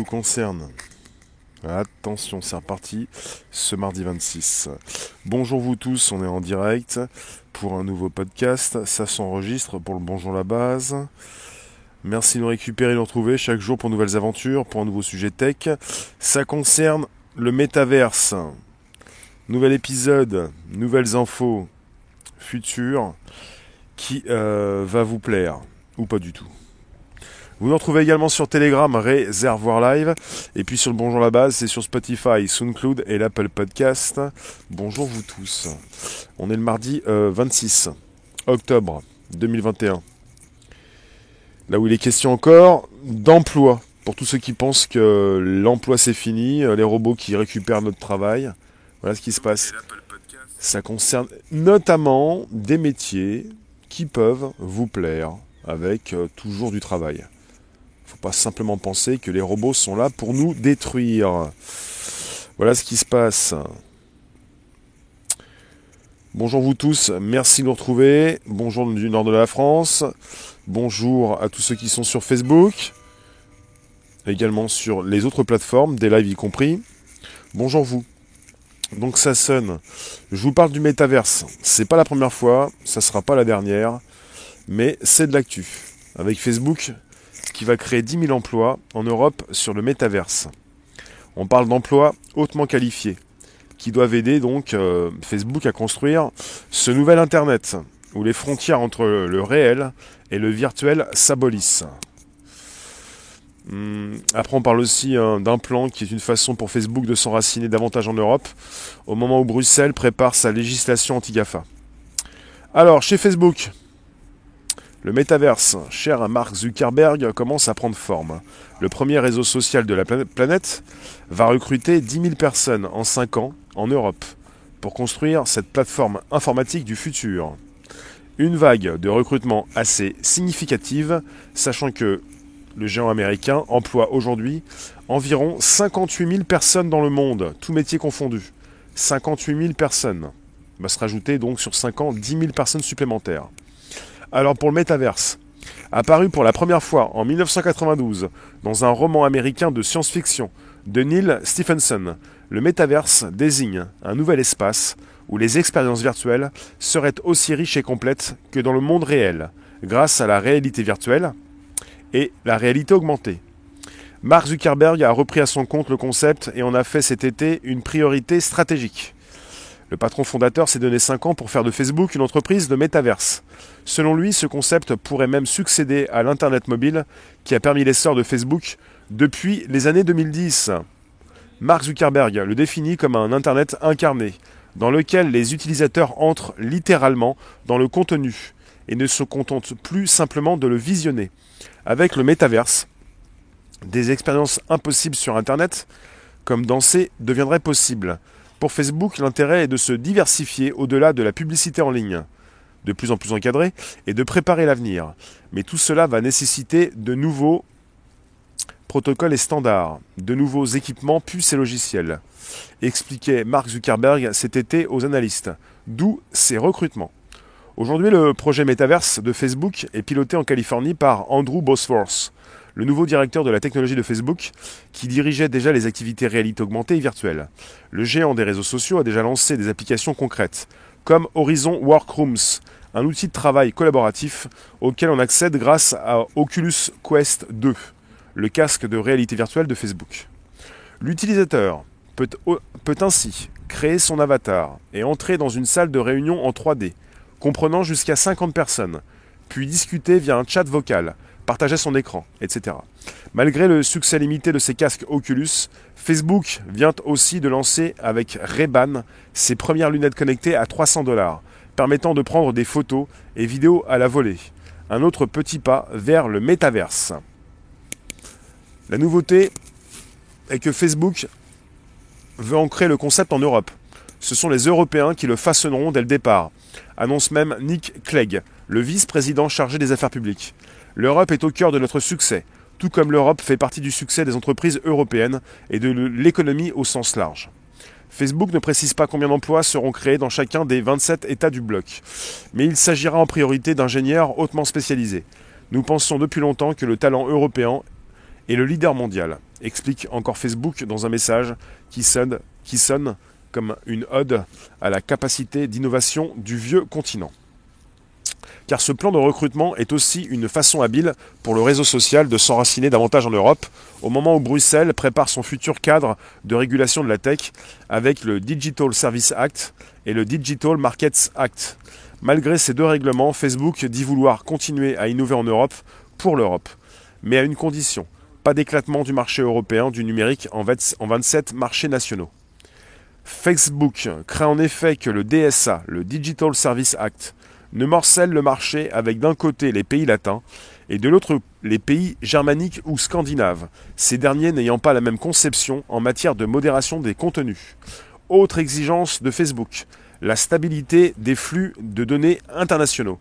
nous concerne. Attention, c'est reparti ce mardi 26. Bonjour vous tous, on est en direct pour un nouveau podcast. Ça s'enregistre pour le Bonjour la base. Merci de nous récupérer et de nous retrouver chaque jour pour nouvelles aventures, pour un nouveau sujet tech. Ça concerne le métaverse. Nouvel épisode, nouvelles infos futures qui euh, va vous plaire ou pas du tout. Vous nous retrouvez également sur Telegram, Réservoir Live. Et puis sur le Bonjour la base, c'est sur Spotify, SoundCloud et l'Apple Podcast. Bonjour vous tous. On est le mardi 26 euh, octobre 2021. Là où il est question encore d'emploi. Pour tous ceux qui pensent que l'emploi c'est fini, euh, les robots qui récupèrent notre travail. Voilà ce qui se passe. Ça concerne notamment des métiers qui peuvent vous plaire avec euh, toujours du travail pas simplement penser que les robots sont là pour nous détruire. Voilà ce qui se passe. Bonjour vous tous, merci de nous retrouver. Bonjour du nord de la France. Bonjour à tous ceux qui sont sur Facebook. Également sur les autres plateformes, des lives y compris. Bonjour vous. Donc ça sonne. Je vous parle du métaverse. C'est pas la première fois, ça sera pas la dernière, mais c'est de l'actu. Avec Facebook, qui va créer 10 000 emplois en Europe sur le métaverse. On parle d'emplois hautement qualifiés, qui doivent aider donc euh, Facebook à construire ce nouvel Internet, où les frontières entre le réel et le virtuel s'abolissent. Hum, après, on parle aussi hein, d'un plan qui est une façon pour Facebook de s'enraciner davantage en Europe, au moment où Bruxelles prépare sa législation anti-GAFA. Alors, chez Facebook, le métaverse, cher à Mark Zuckerberg, commence à prendre forme. Le premier réseau social de la planète va recruter 10 000 personnes en 5 ans en Europe pour construire cette plateforme informatique du futur. Une vague de recrutement assez significative, sachant que le géant américain emploie aujourd'hui environ 58 000 personnes dans le monde, tous métiers confondus. 58 000 personnes. va se rajouter donc sur 5 ans 10 000 personnes supplémentaires. Alors pour le métaverse, apparu pour la première fois en 1992 dans un roman américain de science-fiction de Neil Stephenson, le métaverse désigne un nouvel espace où les expériences virtuelles seraient aussi riches et complètes que dans le monde réel, grâce à la réalité virtuelle et la réalité augmentée. Mark Zuckerberg a repris à son compte le concept et en a fait cet été une priorité stratégique. Le patron fondateur s'est donné 5 ans pour faire de Facebook une entreprise de métaverse. Selon lui, ce concept pourrait même succéder à l'Internet mobile qui a permis l'essor de Facebook depuis les années 2010. Mark Zuckerberg le définit comme un Internet incarné, dans lequel les utilisateurs entrent littéralement dans le contenu et ne se contentent plus simplement de le visionner. Avec le métaverse, des expériences impossibles sur Internet, comme danser, deviendraient possibles. Pour Facebook, l'intérêt est de se diversifier au-delà de la publicité en ligne, de plus en plus encadrée, et de préparer l'avenir. Mais tout cela va nécessiter de nouveaux protocoles et standards, de nouveaux équipements, puces et logiciels, expliquait Mark Zuckerberg cet été aux analystes, d'où ces recrutements. Aujourd'hui, le projet Metaverse de Facebook est piloté en Californie par Andrew Bosworth, le nouveau directeur de la technologie de Facebook, qui dirigeait déjà les activités réalité augmentée et virtuelle. Le géant des réseaux sociaux a déjà lancé des applications concrètes, comme Horizon Workrooms, un outil de travail collaboratif auquel on accède grâce à Oculus Quest 2, le casque de réalité virtuelle de Facebook. L'utilisateur peut, ainsi créer son avatar et entrer dans une salle de réunion en 3D, comprenant jusqu'à 50 personnes, puis discuter via un chat vocal partager son écran, etc. Malgré le succès limité de ses casques Oculus, Facebook vient aussi de lancer avec Ray-Ban ses premières lunettes connectées à 300 dollars, permettant de prendre des photos et vidéos à la volée. Un autre petit pas vers le métaverse. La nouveauté est que Facebook veut ancrer le concept en Europe. Ce sont les Européens qui le façonneront dès le départ, annonce même Nick Clegg, le vice-président chargé des affaires publiques. L'Europe est au cœur de notre succès, tout comme l'Europe fait partie du succès des entreprises européennes et de l'économie au sens large. Facebook ne précise pas combien d'emplois seront créés dans chacun des 27 États du bloc, mais il s'agira en priorité d'ingénieurs hautement spécialisés. Nous pensons depuis longtemps que le talent européen est le leader mondial, explique encore Facebook dans un message qui sonne, qui sonne comme une ode à la capacité d'innovation du vieux continent. Car ce plan de recrutement est aussi une façon habile pour le réseau social de s'enraciner davantage en Europe, au moment où Bruxelles prépare son futur cadre de régulation de la tech avec le Digital Service Act et le Digital Markets Act. Malgré ces deux règlements, Facebook dit vouloir continuer à innover en Europe pour l'Europe, mais à une condition, pas d'éclatement du marché européen du numérique en 27 marchés nationaux. Facebook craint en effet que le DSA, le Digital Service Act, ne morcelle le marché avec d'un côté les pays latins et de l'autre les pays germaniques ou scandinaves, ces derniers n'ayant pas la même conception en matière de modération des contenus. Autre exigence de Facebook, la stabilité des flux de données internationaux.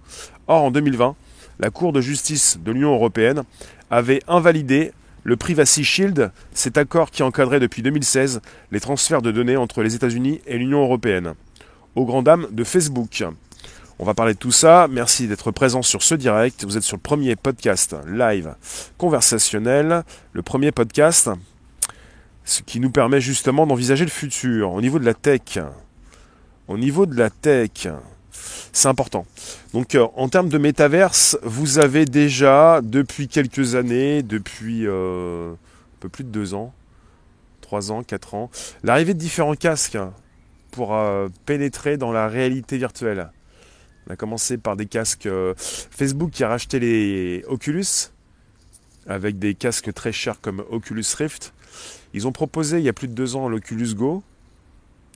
Or, en 2020, la Cour de justice de l'Union européenne avait invalidé le Privacy Shield, cet accord qui encadrait depuis 2016 les transferts de données entre les États-Unis et l'Union européenne. Aux grand dames de Facebook. On va parler de tout ça. Merci d'être présent sur ce direct. Vous êtes sur le premier podcast live conversationnel, le premier podcast, ce qui nous permet justement d'envisager le futur au niveau de la tech. Au niveau de la tech, c'est important. Donc euh, en termes de métaverse, vous avez déjà depuis quelques années, depuis euh, un peu plus de deux ans, trois ans, quatre ans, l'arrivée de différents casques pour euh, pénétrer dans la réalité virtuelle. On a commencé par des casques Facebook qui a racheté les Oculus avec des casques très chers comme Oculus Rift. Ils ont proposé il y a plus de deux ans l'Oculus Go,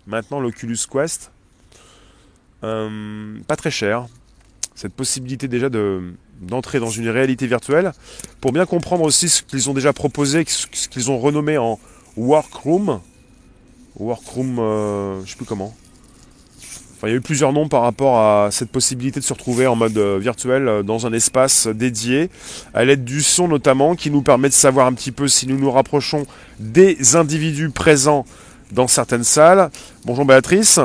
maintenant l'Oculus Quest. Euh, pas très cher. Cette possibilité déjà de, d'entrer dans une réalité virtuelle, pour bien comprendre aussi ce qu'ils ont déjà proposé, ce qu'ils ont renommé en Workroom. Workroom, euh, je sais plus comment. Il y a eu plusieurs noms par rapport à cette possibilité de se retrouver en mode euh, virtuel dans un espace dédié, à l'aide du son notamment, qui nous permet de savoir un petit peu si nous nous rapprochons des individus présents dans certaines salles. Bonjour Béatrice.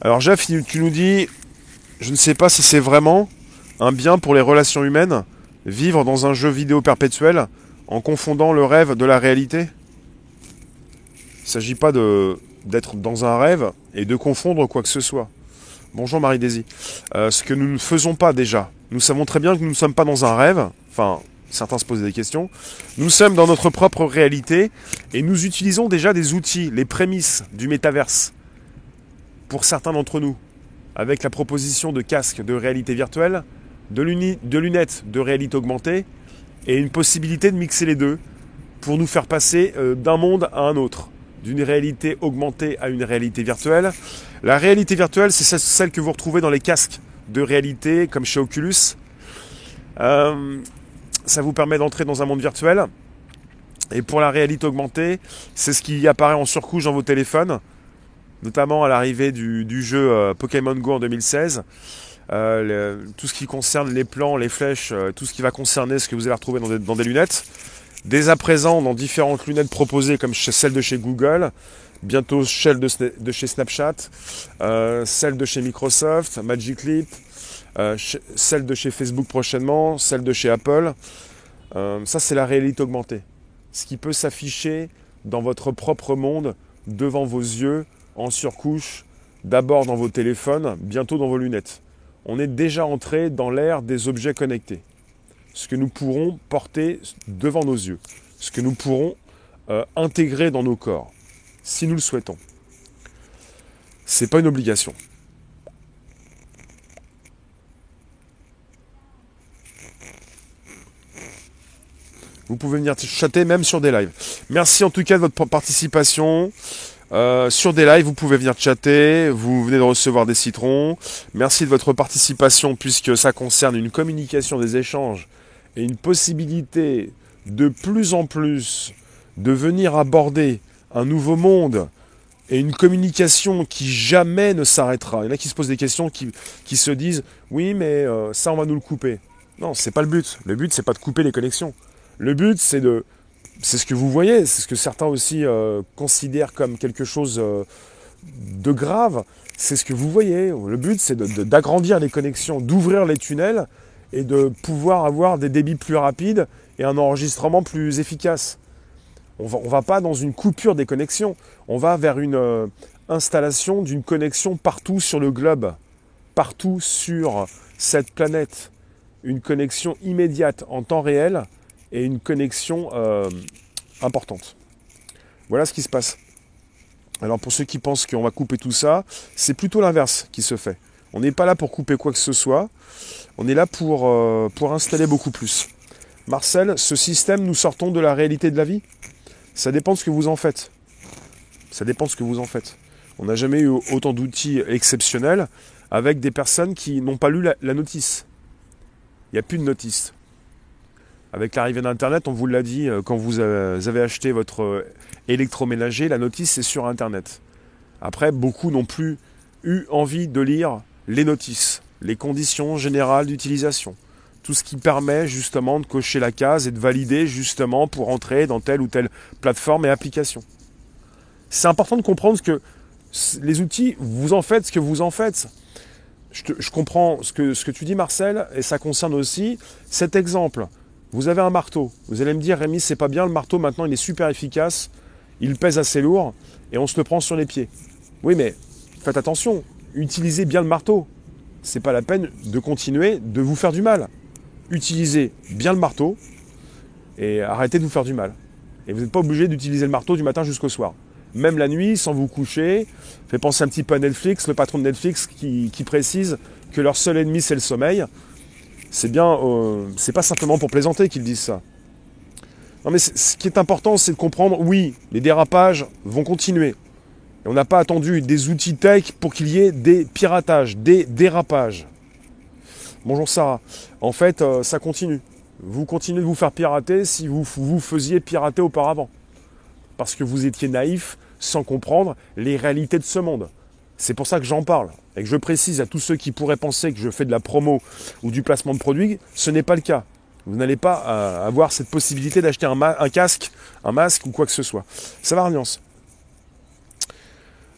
Alors Jeff, tu nous dis, je ne sais pas si c'est vraiment un bien pour les relations humaines, vivre dans un jeu vidéo perpétuel en confondant le rêve de la réalité. Il ne s'agit pas d'être dans un rêve et de confondre quoi que ce soit. Bonjour Marie-Daisy. Euh, ce que nous ne faisons pas déjà. Nous savons très bien que nous ne sommes pas dans un rêve. Enfin, certains se posent des questions. Nous sommes dans notre propre réalité et nous utilisons déjà des outils, les prémices du métaverse pour certains d'entre nous, avec la proposition de casques de réalité virtuelle, de, de lunettes de réalité augmentée et une possibilité de mixer les deux pour nous faire passer euh, d'un monde à un autre, d'une réalité augmentée à une réalité virtuelle. La réalité virtuelle, c'est celle que vous retrouvez dans les casques de réalité, comme chez Oculus. Euh, ça vous permet d'entrer dans un monde virtuel. Et pour la réalité augmentée, c'est ce qui apparaît en surcouche dans vos téléphones notamment à l'arrivée du, jeu euh, Pokémon Go en 2016. Euh, tout ce qui concerne les plans, les flèches, tout ce qui va concerner ce que vous allez retrouver dans des, lunettes. Dès à présent, dans différentes lunettes proposées, comme celle de chez Google, bientôt celle de, chez Snapchat, celle de chez Microsoft, Magic Leap, celle de chez Facebook prochainement, celle de chez Apple. ça, c'est la réalité augmentée. Ce qui peut s'afficher dans votre propre monde, devant vos yeux, en surcouche, d'abord dans vos téléphones, bientôt dans vos lunettes. On est déjà entré dans l'ère des objets connectés. Ce que nous pourrons porter devant nos yeux, ce que nous pourrons euh, intégrer dans nos corps, si nous le souhaitons. Ce n'est pas une obligation. Vous pouvez venir chatter même sur des lives. Merci en tout cas de votre participation. Euh, sur des lives, vous pouvez venir chatter, vous venez de recevoir des citrons. Merci de votre participation puisque ça concerne une communication des échanges et une possibilité de plus en plus de venir aborder un nouveau monde et une communication qui jamais ne s'arrêtera. Il y en a qui se posent des questions, qui, qui se disent oui mais euh, ça on va nous le couper. Non, c'est pas le but. Le but c'est pas de couper les connexions. Le but c'est de c'est ce que vous voyez, c'est ce que certains aussi euh, considèrent comme quelque chose euh, de grave. C'est ce que vous voyez. Le but, c'est d'agrandir les connexions, d'ouvrir les tunnels et de pouvoir avoir des débits plus rapides et un enregistrement plus efficace. On va, va pas dans une coupure des connexions, on va vers une euh, installation d'une connexion partout sur le globe, partout sur cette planète. Une connexion immédiate en temps réel et une connexion euh, importante. Voilà ce qui se passe. Alors pour ceux qui pensent qu'on va couper tout ça, c'est plutôt l'inverse qui se fait. On n'est pas là pour couper quoi que ce soit, on est là pour, euh, pour installer beaucoup plus. Marcel, ce système, nous sortons de la réalité de la vie? Ça dépend de ce que vous en faites. Ça dépend de ce que vous en faites. On n'a jamais eu autant d'outils exceptionnels avec des personnes qui n'ont pas lu la, la notice. Il n'y a plus de notice. Avec l'arrivée d'Internet, on vous l'a dit, euh, quand vous avez acheté votre euh, électroménager, la notice est sur Internet. Après, beaucoup n'ont plus eu envie de lire les notices, les conditions générales d'utilisation, tout ce qui permet justement de cocher la case et de valider justement pour entrer dans telle ou telle plateforme et application. C'est important de comprendre que les outils, vous en faites ce que vous en faites. Je, comprends ce que, ce que tu dis Marcel, et ça concerne aussi cet exemple. Vous avez un marteau. Vous allez me dire, Rémi, c'est pas bien, le marteau maintenant il est super efficace, il pèse assez lourd, et on se le prend sur les pieds. Oui, mais faites attention, utilisez bien le marteau. C'est pas la peine de continuer de vous faire du mal. Utilisez bien le marteau et arrêtez de vous faire du mal. Et vous n'êtes pas obligé d'utiliser le marteau du matin jusqu'au soir. Même la nuit, sans vous coucher, fait penser un petit peu à Netflix, le patron de Netflix qui, précise que leur seul ennemi c'est le sommeil. C'est bien, euh, c'est pas simplement pour plaisanter qu'ils disent ça. Non mais ce qui est important, c'est de comprendre, oui, les dérapages vont continuer on n'a pas attendu des outils tech pour qu'il y ait des piratages, des dérapages. Bonjour Sarah. En fait, euh, ça continue. Vous continuez de vous faire pirater si vous vous faisiez pirater auparavant. Parce que vous étiez naïf sans comprendre les réalités de ce monde. C'est pour ça que j'en parle. Et que je précise à tous ceux qui pourraient penser que je fais de la promo ou du placement de produits, ce n'est pas le cas. Vous n'allez pas euh, avoir cette possibilité d'acheter un, casque, un masque ou quoi que ce soit. Ça va, Arniance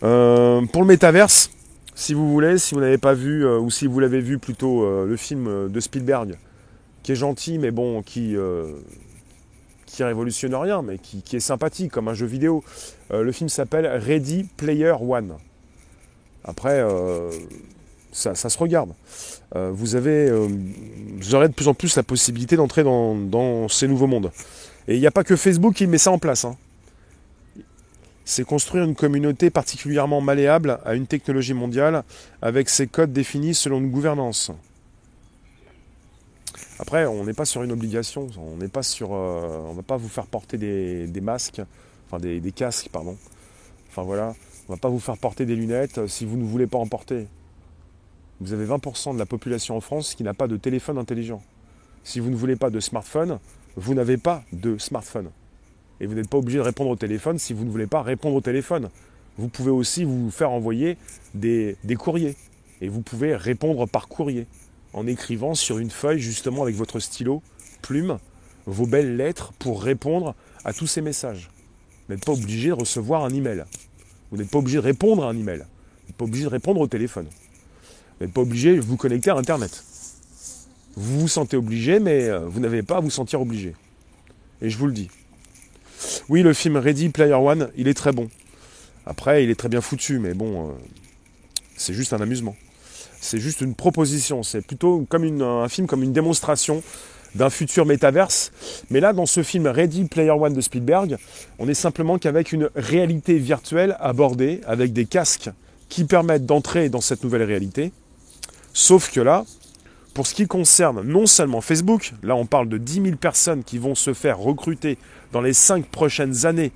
euh, pour le métaverse, si vous voulez, si vous n'avez pas vu, euh, ou si vous l'avez vu plutôt, euh, le film de Spielberg, qui est gentil, mais bon, qui, qui révolutionne rien, mais qui, est sympathique comme un jeu vidéo. le film s'appelle Ready Player One. Après, ça, se regarde. vous avez, aurez de plus en plus la possibilité d'entrer dans, dans, ces nouveaux mondes. Et il n'y a pas que Facebook qui met ça en place. Hein c'est construire une communauté particulièrement malléable à une technologie mondiale avec ses codes définis selon une gouvernance. Après, on n'est pas sur une obligation, on n'est pas sur, euh, on va pas vous faire porter des, masques, enfin des, casques, pardon. Enfin voilà, on va pas vous faire porter des lunettes si vous ne voulez pas en porter. Vous avez 20% de la population en France qui n'a pas de téléphone intelligent. Si vous ne voulez pas de smartphone, vous n'avez pas de smartphone. Et vous n'êtes pas obligé de répondre au téléphone si vous ne voulez pas répondre au téléphone. Vous pouvez aussi vous faire envoyer des, courriers. Et vous pouvez répondre par courrier. En écrivant sur une feuille, justement, avec votre stylo, plume, vos belles lettres pour répondre à tous ces messages. Vous n'êtes pas obligé de recevoir un email. Vous n'êtes pas obligé de répondre à un email. Vous n'êtes pas obligé de répondre au téléphone. Vous n'êtes pas obligé de vous connecter à Internet. Vous vous sentez obligé, mais euh, vous n'avez pas à vous sentir obligé. Et je vous le dis. Oui, le film Ready Player One, il est très bon. Après, il est très bien foutu, mais bon, euh, c'est juste un amusement. C'est juste une proposition. C'est plutôt comme un film comme une démonstration d'un futur métaverse. Mais là, dans ce film Ready Player One de Spielberg, on est simplement qu'avec une réalité virtuelle abordée, avec des casques qui permettent d'entrer dans cette nouvelle réalité. Sauf que là, pour ce qui concerne non seulement Facebook, là on parle de 10 000 personnes qui vont se faire recruter dans les 5 prochaines années,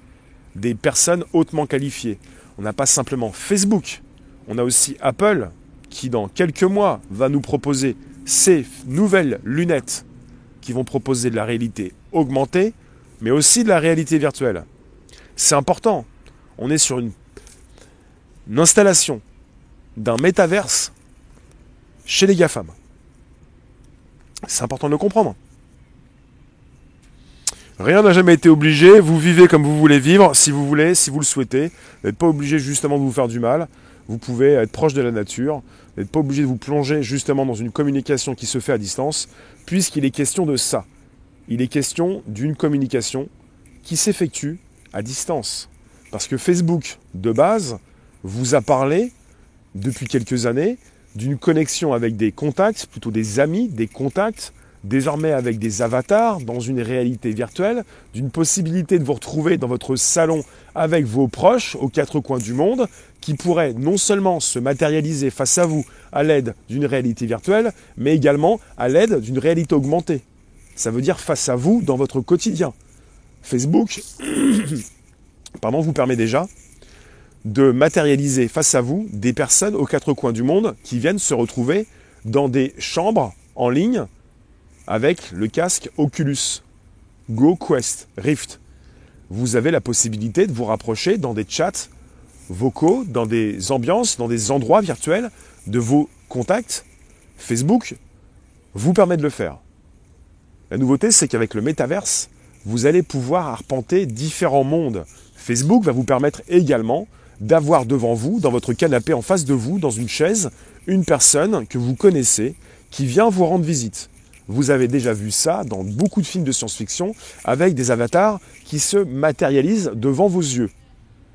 des personnes hautement qualifiées. On n'a pas simplement Facebook, on a aussi Apple qui dans quelques mois va nous proposer ces nouvelles lunettes qui vont proposer de la réalité augmentée, mais aussi de la réalité virtuelle. C'est important. On est sur une, une installation d'un métaverse chez les GAFAM. C'est important de le comprendre. Rien n'a jamais été obligé, vous vivez comme vous voulez vivre, si vous voulez, si vous le souhaitez. Vous n'êtes pas obligé justement de vous faire du mal. Vous pouvez être proche de la nature, Vous n'êtes pas obligé de vous plonger justement dans une communication qui se fait à distance, puisqu'il est question de ça. Il est question d'une communication qui s'effectue à distance. Parce que Facebook, de base, vous a parlé depuis quelques années d'une connexion avec des contacts, plutôt des amis, des contacts, désormais avec des avatars dans une réalité virtuelle, d'une possibilité de vous retrouver dans votre salon avec vos proches aux quatre coins du monde, qui pourraient non seulement se matérialiser face à vous à l'aide d'une réalité virtuelle, mais également à l'aide d'une réalité augmentée. Ça veut dire face à vous dans votre quotidien. Facebook pardon, vous permet déjà de matérialiser face à vous des personnes aux quatre coins du monde qui viennent se retrouver dans des chambres en ligne avec le casque Oculus Go Quest Rift. Vous avez la possibilité de vous rapprocher dans des chats vocaux, dans des ambiances, dans des endroits virtuels de vos contacts. Facebook vous permet de le faire. La nouveauté, c'est qu'avec le métaverse, vous allez pouvoir arpenter différents mondes. Facebook va vous permettre également d'avoir devant vous, dans votre canapé en face de vous, dans une chaise, une personne que vous connaissez qui vient vous rendre visite. Vous avez déjà vu ça dans beaucoup de films de science-fiction avec des avatars qui se matérialisent devant vos yeux.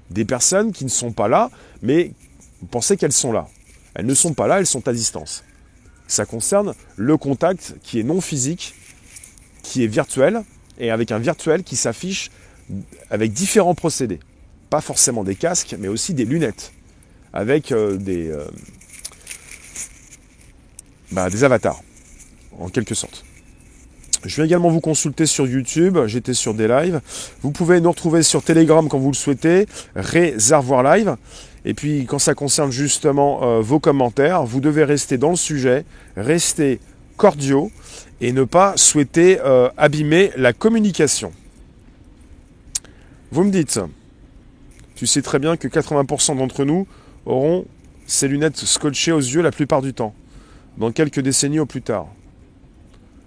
Des personnes qui ne sont pas là, mais vous pensez qu'elles sont là. Elles ne sont pas là, elles sont à distance. Ça concerne le contact qui est non physique, qui est virtuel, et avec un virtuel qui s'affiche avec différents procédés. Pas forcément des casques, mais aussi des lunettes, avec euh, des, euh, bah, des avatars, en quelque sorte. Je vais également vous consulter sur YouTube, j'étais sur des lives. Vous pouvez nous retrouver sur Telegram quand vous le souhaitez, Réservoir Live. Et puis quand ça concerne justement euh, vos commentaires, vous devez rester dans le sujet, rester cordiaux et ne pas souhaiter abîmer la communication. Vous me dites, tu sais très bien que 80% d'entre nous auront ces lunettes scotchées aux yeux la plupart du temps, dans quelques décennies au plus tard.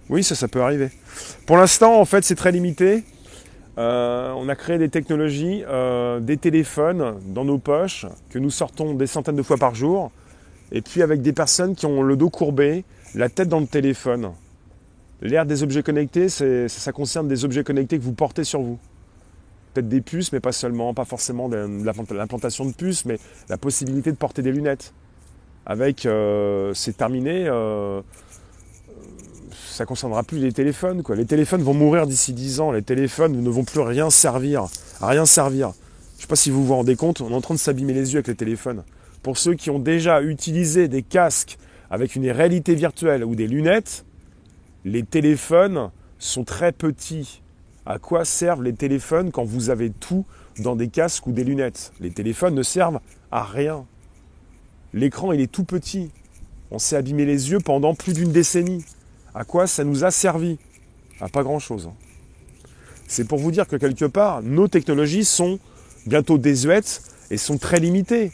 Oui, ça, ça peut arriver. Pour l'instant, en fait, c'est très limité. Euh, on a créé des technologies, euh, des téléphones dans nos poches que nous sortons des centaines de fois par jour, et puis avec des personnes qui ont le dos courbé, la tête dans le téléphone. L'ère des objets connectés, ça concerne des objets connectés que vous portez sur vous peut-être des puces, mais pas seulement, pas forcément l'implantation de puces, mais la possibilité de porter des lunettes. Avec, euh, c'est terminé, euh, ça concernera plus les téléphones. Quoi. Les téléphones vont mourir d'ici 10 ans, les téléphones ne vont plus rien servir, rien servir. Je ne sais pas si vous vous rendez compte, on est en train de s'abîmer les yeux avec les téléphones. Pour ceux qui ont déjà utilisé des casques avec une réalité virtuelle ou des lunettes, les téléphones sont très petits à quoi servent les téléphones quand vous avez tout dans des casques ou des lunettes? Les téléphones ne servent à rien. L'écran, il est tout petit. On s'est abîmé les yeux pendant plus d'une décennie. À quoi ça nous a servi? À pas grand-chose. C'est pour vous dire que quelque part, nos technologies sont bientôt désuètes et sont très limitées.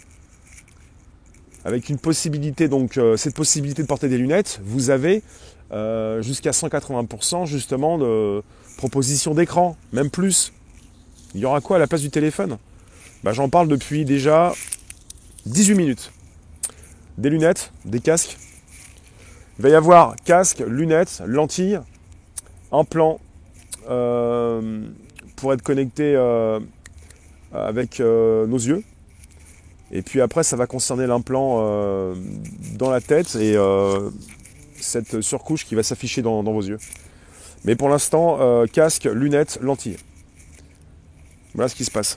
Avec une possibilité, donc euh, cette possibilité de porter des lunettes, vous avez euh, jusqu'à 180% justement de, proposition d'écran, même plus. Il y aura quoi à la place du téléphone? Bah, J'en parle depuis déjà 18 minutes. Des lunettes, des casques. Il va y avoir casque, lunettes, lentilles, un plan euh, pour être connecté euh, avec euh, nos yeux. Et puis après, ça va concerner l'implant dans la tête et cette surcouche qui va s'afficher dans vos yeux. Mais pour l'instant, euh, casque, lunettes, lentilles. Voilà ce qui se passe.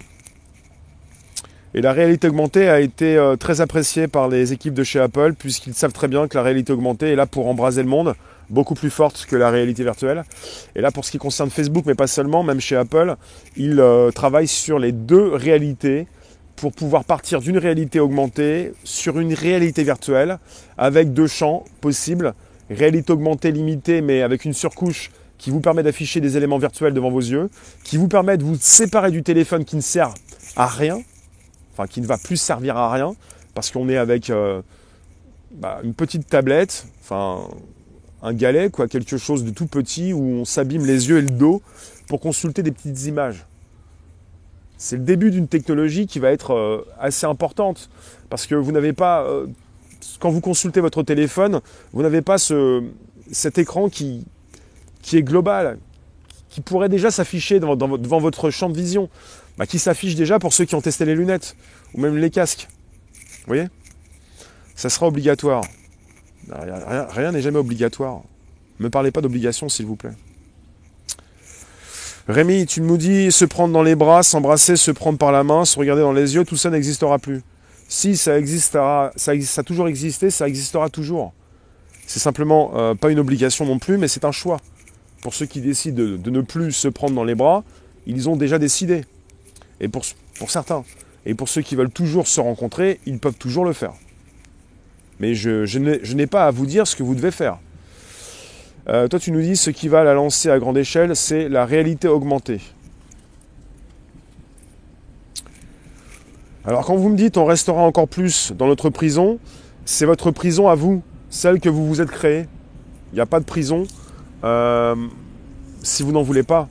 Et la réalité augmentée a été euh, très appréciée par les équipes de chez Apple, puisqu'ils savent très bien que la réalité augmentée est là pour embraser le monde, beaucoup plus forte que la réalité virtuelle. Et là, pour ce qui concerne Facebook, mais pas seulement, même chez Apple, ils euh, travaillent sur les deux réalités pour pouvoir partir d'une réalité augmentée sur une réalité virtuelle, avec deux champs possibles. Réalité augmentée limitée, mais avec une surcouche qui vous permet d'afficher des éléments virtuels devant vos yeux, qui vous permet de vous séparer du téléphone qui ne sert à rien, enfin qui ne va plus servir à rien, parce qu'on est avec euh, bah, une petite tablette, enfin un galet, quoi, quelque chose de tout petit où on s'abîme les yeux et le dos pour consulter des petites images. C'est le début d'une technologie qui va être euh, assez importante, parce que vous n'avez pas euh, quand vous consultez votre téléphone, vous n'avez pas ce, cet écran qui, qui est global, qui pourrait déjà s'afficher devant, votre champ de vision, bah, qui s'affiche déjà pour ceux qui ont testé les lunettes, ou même les casques. Vous voyez? Ça sera obligatoire. Rien n'est jamais obligatoire. Ne me parlez pas d'obligation, s'il vous plaît. Rémi, tu nous dis se prendre dans les bras, s'embrasser, se prendre par la main, se regarder dans les yeux, tout ça n'existera plus. Si ça existera, ça, a toujours existé, ça existera toujours. C'est simplement euh, pas une obligation non plus, mais c'est un choix. Pour ceux qui décident de, ne plus se prendre dans les bras, ils ont déjà décidé. Et pour, certains. Et pour ceux qui veulent toujours se rencontrer, ils peuvent toujours le faire. Mais je, je n'ai pas à vous dire ce que vous devez faire. Euh, toi, tu nous dis ce qui va la lancer à grande échelle, c'est la réalité augmentée. Alors quand vous me dites on restera encore plus dans notre prison, c'est votre prison à vous, celle que vous vous êtes créée. Il n'y a pas de prison euh, si vous n'en voulez pas.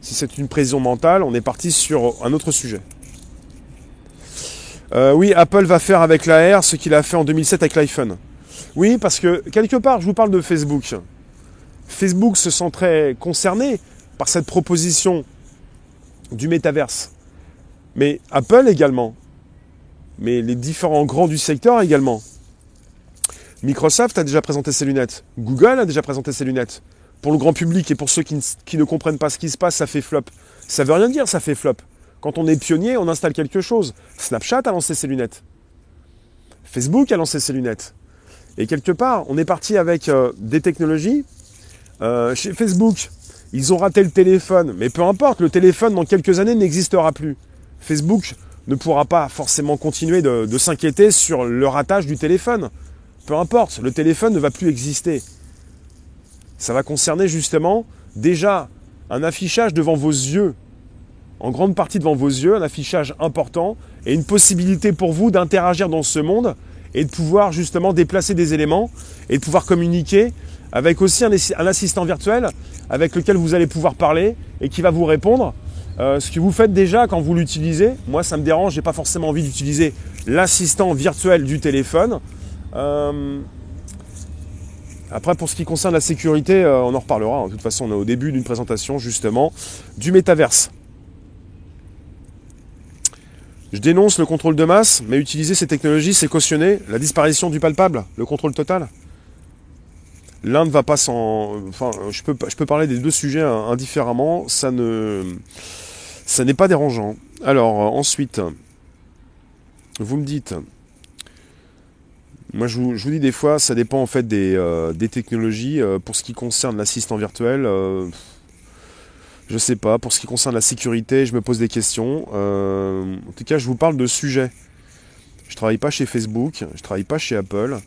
Si c'est une prison mentale, on est parti sur un autre sujet. Euh, oui, Apple va faire avec la R ce qu'il a fait en 2007 avec l'iPhone. Oui, parce que quelque part, je vous parle de Facebook. Facebook se sent très concerné par cette proposition du métaverse. Mais Apple également. Mais les différents grands du secteur également. Microsoft a déjà présenté ses lunettes. Google a déjà présenté ses lunettes. Pour le grand public et pour ceux qui ne, comprennent pas ce qui se passe, ça fait flop. Ça veut rien dire, ça fait flop. Quand on est pionnier, on installe quelque chose. Snapchat a lancé ses lunettes. Facebook a lancé ses lunettes. Et quelque part, on est parti avec euh, des technologies euh, chez Facebook, ils ont raté le téléphone, mais peu importe, le téléphone dans quelques années n'existera plus. Facebook ne pourra pas forcément continuer de, de s'inquiéter sur le ratage du téléphone. Peu importe, le téléphone ne va plus exister. Ça va concerner justement déjà un affichage devant vos yeux, en grande partie devant vos yeux, un affichage important et une possibilité pour vous d'interagir dans ce monde et de pouvoir justement déplacer des éléments et de pouvoir communiquer avec aussi un, assistant virtuel avec lequel vous allez pouvoir parler et qui va vous répondre. Euh, ce que vous faites déjà quand vous l'utilisez, moi ça me dérange, j'ai pas forcément envie d'utiliser l'assistant virtuel du téléphone. Euh, après, pour ce qui concerne la sécurité, euh, on en reparlera. De toute façon, on est au début d'une présentation justement du métaverse. Je dénonce le contrôle de masse, mais utiliser ces technologies, c'est cautionner la disparition du palpable, le contrôle total. L'un ne va pas sans. Enfin, je peux, je peux parler des deux sujets indifféremment. Ça ne. Ça n'est pas dérangeant. Alors, ensuite, vous me dites. Moi, je vous, dis des fois, ça dépend en fait des, euh, technologies. Euh, pour ce qui concerne l'assistant virtuel, euh, je sais pas. Pour ce qui concerne la sécurité, je me pose des questions. en tout cas, je vous parle de sujets. Je travaille pas chez Facebook, je travaille pas chez Apple.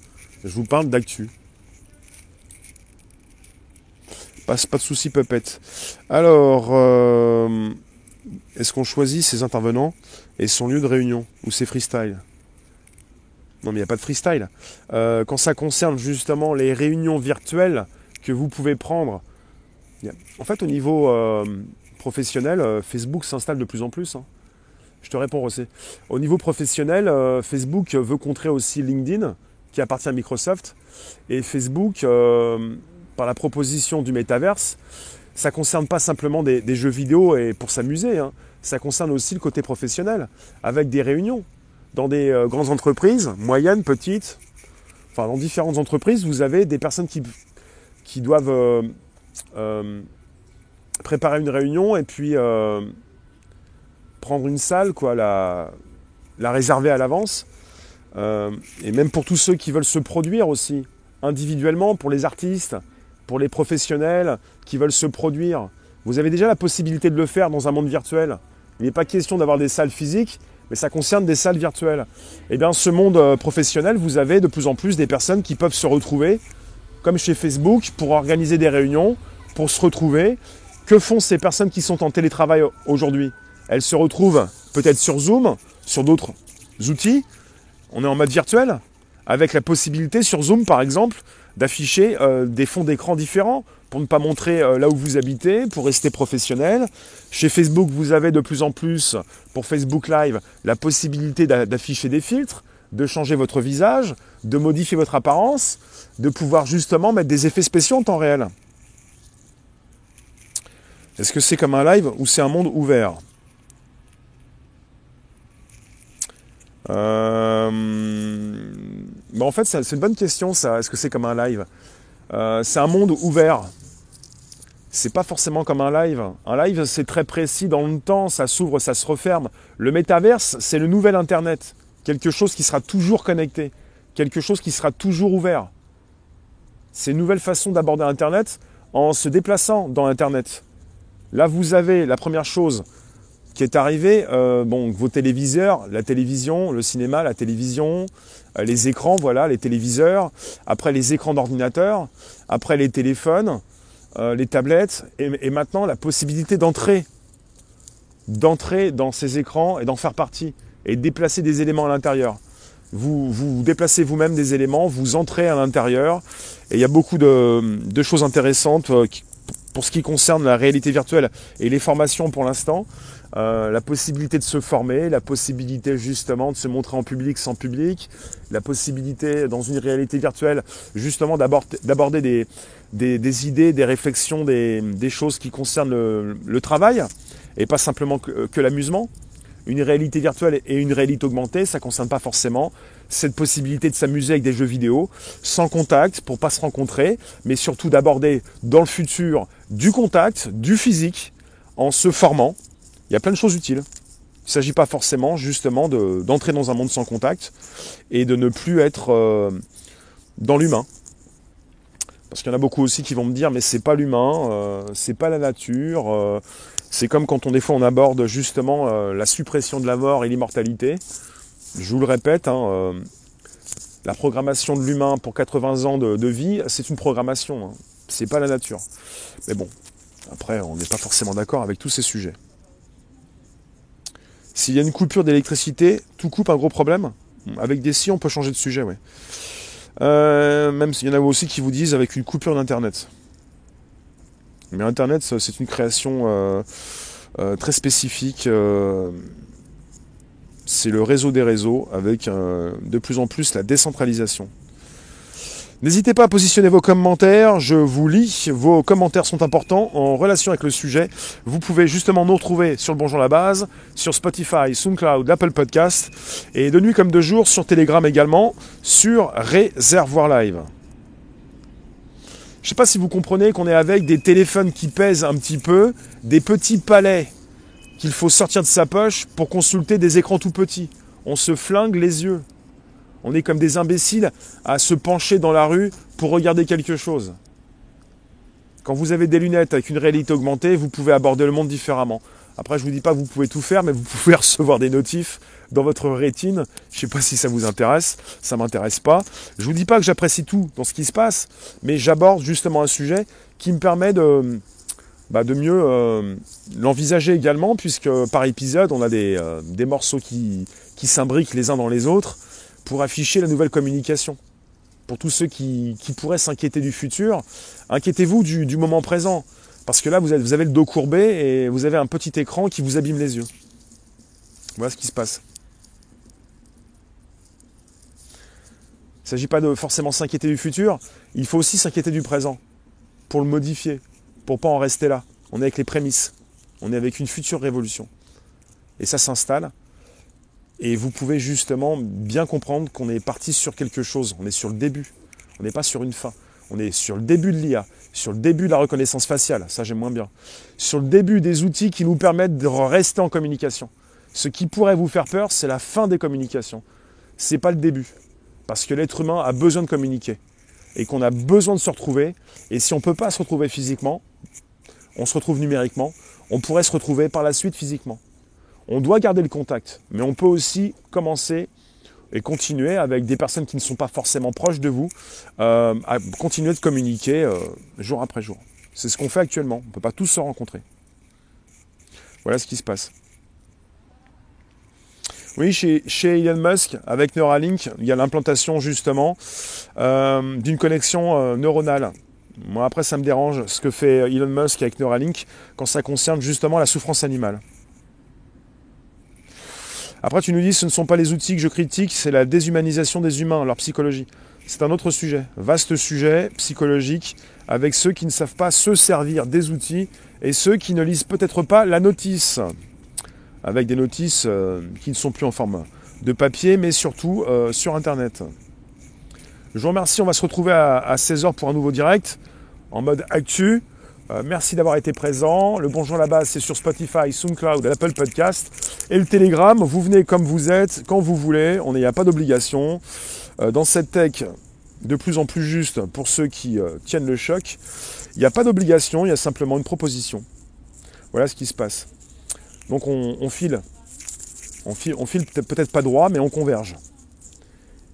Je vous parle d'actu. Pas, de souci, Puppet. Alors, euh, est-ce qu'on choisit ses intervenants et son lieu de réunion Ou c'est freestyle Non, mais il n'y a pas de freestyle. Euh, quand ça concerne justement les réunions virtuelles que vous pouvez prendre, en fait, au niveau euh, professionnel, Facebook s'installe de plus en plus. Hein. Je te réponds, aussi. Au niveau professionnel, Facebook veut contrer aussi LinkedIn, qui appartient à Microsoft. Et Facebook par la proposition du métaverse, ça ne concerne pas simplement des, jeux vidéo et pour s'amuser, hein. ça concerne aussi le côté professionnel, avec des réunions dans des euh, grandes entreprises, moyennes, petites, enfin dans différentes entreprises, vous avez des personnes qui, doivent euh, euh, préparer une réunion et puis prendre une salle, quoi, la, la réserver à l'avance. et même pour tous ceux qui veulent se produire aussi, individuellement, pour les artistes, pour les professionnels qui veulent se produire. Vous avez déjà la possibilité de le faire dans un monde virtuel. Il n'est pas question d'avoir des salles physiques, mais ça concerne des salles virtuelles. Eh bien, ce monde euh, professionnel, vous avez de plus en plus des personnes qui peuvent se retrouver, comme chez Facebook, pour organiser des réunions, pour se retrouver. Que font ces personnes qui sont en télétravail aujourd'hui? Elles se retrouvent peut-être sur Zoom, sur d'autres outils. On est en mode virtuel, avec la possibilité sur Zoom, par exemple, d'afficher euh, des fonds d'écran différents pour ne pas montrer euh, là où vous habitez, pour rester professionnel. Chez Facebook, vous avez de plus en plus, pour Facebook Live, la possibilité d'afficher des filtres, de changer votre visage, de modifier votre apparence, de pouvoir justement mettre des effets spéciaux en temps réel. Est-ce que c'est comme un live ou c'est un monde ouvert? Euh, bah, En fait, c'est une bonne question ça. Est-ce que c'est comme un live? Euh, C'est un monde ouvert. C'est pas forcément comme un live. Un live, c'est très précis dans le temps, ça s'ouvre, ça se referme. Le métaverse, c'est le nouvel Internet. Quelque chose qui sera toujours connecté. Quelque chose qui sera toujours ouvert. C'est une nouvelle façon d'aborder Internet en se déplaçant dans Internet. Là, vous avez la première chose qui est arrivée, euh, bon, vos téléviseurs, la télévision, le cinéma, la télévision, euh, les écrans, voilà, les téléviseurs, après les écrans d'ordinateur, après les téléphones, euh, les tablettes, et, maintenant la possibilité d'entrer, d'entrer dans ces écrans et d'en faire partie, et de déplacer des éléments à l'intérieur. Vous, vous déplacez vous-même des éléments, vous entrez à l'intérieur, et il y a beaucoup de, choses intéressantes pour ce qui concerne la réalité virtuelle et les formations pour l'instant. Euh, la possibilité de se former, la possibilité justement de se montrer en public sans public, la possibilité dans une réalité virtuelle justement d'aborder des, idées, des réflexions, des, choses qui concernent le, travail et pas simplement que, l'amusement. Une réalité virtuelle et une réalité augmentée, ça ne concerne pas forcément cette possibilité de s'amuser avec des jeux vidéo sans contact pour pas se rencontrer, mais surtout d'aborder dans le futur du contact, du physique, en se formant. Il y a plein de choses utiles. Il ne s'agit pas forcément justement d'entrer dans un monde sans contact et de ne plus être euh, dans l'humain. Parce qu'il y en a beaucoup aussi qui vont me dire mais c'est pas l'humain, euh, c'est pas la nature. Euh, c'est comme quand on des fois on aborde justement la suppression de la mort et l'immortalité. Je vous le répète, hein, la programmation de l'humain pour 80 ans de, vie, c'est une programmation. Hein. C'est pas la nature. Mais bon, après on n'est pas forcément d'accord avec tous ces sujets. S'il y a une coupure d'électricité, tout coupe un gros problème. Avec des si, on peut changer de sujet, ouais. Euh, même s'il y en a aussi qui vous disent avec une coupure d'Internet. Mais Internet, c'est une création euh, euh, très spécifique. c'est le réseau des réseaux avec de plus en plus la décentralisation. N'hésitez pas à positionner vos commentaires, je vous lis, vos commentaires sont importants en relation avec le sujet. Vous pouvez justement nous retrouver sur le Bonjour la Base, sur Spotify, SoundCloud, Apple Podcast, et de nuit comme de jour sur Telegram également, sur Réservoir Live. Je ne sais pas si vous comprenez qu'on est avec des téléphones qui pèsent un petit peu, des petits palais qu'il faut sortir de sa poche pour consulter des écrans tout petits. On se flingue les yeux. On est comme des imbéciles à se pencher dans la rue pour regarder quelque chose. Quand vous avez des lunettes avec une réalité augmentée, vous pouvez aborder le monde différemment. Après, je ne vous dis pas que vous pouvez tout faire, mais vous pouvez recevoir des notifs dans votre rétine. Je ne sais pas si ça vous intéresse, ça m'intéresse pas. Je ne vous dis pas que j'apprécie tout dans ce qui se passe, mais j'aborde justement un sujet qui me permet de, bah, mieux euh, l'envisager également, puisque par épisode, on a des, euh, morceaux qui s'imbriquent les uns dans les autres pour afficher la nouvelle communication. Pour tous ceux qui, pourraient s'inquiéter du futur, inquiétez-vous du, moment présent. Parce que là, vous avez, le dos courbé et vous avez un petit écran qui vous abîme les yeux. Voilà ce qui se passe. Il ne s'agit pas de forcément s'inquiéter du futur, il faut aussi s'inquiéter du présent, pour le modifier, pour pas en rester là. On est avec les prémices, on est avec une future révolution. Et ça s'installe, et vous pouvez justement bien comprendre qu'on est parti sur quelque chose. On est sur le début. On n'est pas sur une fin. On est sur le début de l'IA, sur le début de la reconnaissance faciale. Ça, j'aime moins bien. Sur le début des outils qui nous permettent de rester en communication. Ce qui pourrait vous faire peur, c'est la fin des communications. C'est pas le début. Parce que l'être humain a besoin de communiquer. Et qu'on a besoin de se retrouver. Et si on ne peut pas se retrouver physiquement, on se retrouve numériquement. On pourrait se retrouver par la suite physiquement. On doit garder le contact, mais on peut aussi commencer et continuer avec des personnes qui ne sont pas forcément proches de vous, euh, à continuer de communiquer euh, jour après jour. C'est ce qu'on fait actuellement. On ne peut pas tous se rencontrer. Voilà ce qui se passe. Oui, chez, Elon Musk, avec Neuralink, il y a l'implantation justement euh, d'une connexion neuronale. Moi, après, ça me dérange ce que fait Elon Musk avec Neuralink quand ça concerne justement la souffrance animale. Après, tu nous dis, ce ne sont pas les outils que je critique, c'est la déshumanisation des humains, leur psychologie. C'est un autre sujet, vaste sujet psychologique, avec ceux qui ne savent pas se servir des outils et ceux qui ne lisent peut-être pas la notice, avec des notices euh, qui ne sont plus en forme de papier, mais surtout euh, sur Internet. Je vous remercie, on va se retrouver à, 16h pour un nouveau direct, en mode actu. Euh, merci d'avoir été présent. Le Bonjour là-bas, c'est sur Spotify, SoundCloud Apple Podcast. Et le Telegram, vous venez comme vous êtes, quand vous voulez. On n'y a pas d'obligation. Euh, dans cette tech de plus en plus juste pour ceux qui euh, tiennent le choc, il n'y a pas d'obligation, il y a simplement une proposition. Voilà ce qui se passe. Donc on, file. On file, on file peut-être pas droit, mais on converge.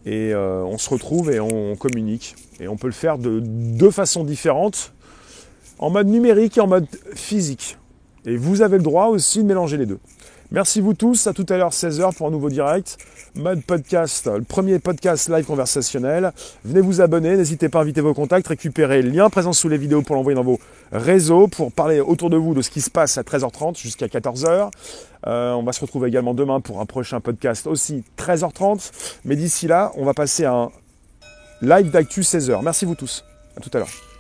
Et on se retrouve et on, communique. Et on peut le faire de deux façons différentes, en mode numérique et en mode physique. Et vous avez le droit aussi de mélanger les deux. Merci vous tous, à tout à l'heure 16h pour un nouveau direct. Mode podcast, le premier podcast live conversationnel. Venez vous abonner, n'hésitez pas à inviter vos contacts, récupérer le lien présent sous les vidéos pour l'envoyer dans vos réseaux, pour parler autour de vous de ce qui se passe à 13h30 jusqu'à 14h. Euh, on va se retrouver également demain pour un prochain podcast aussi 13h30. Mais d'ici là, on va passer à un live d'actu 16h. Merci vous tous. À tout à l'heure.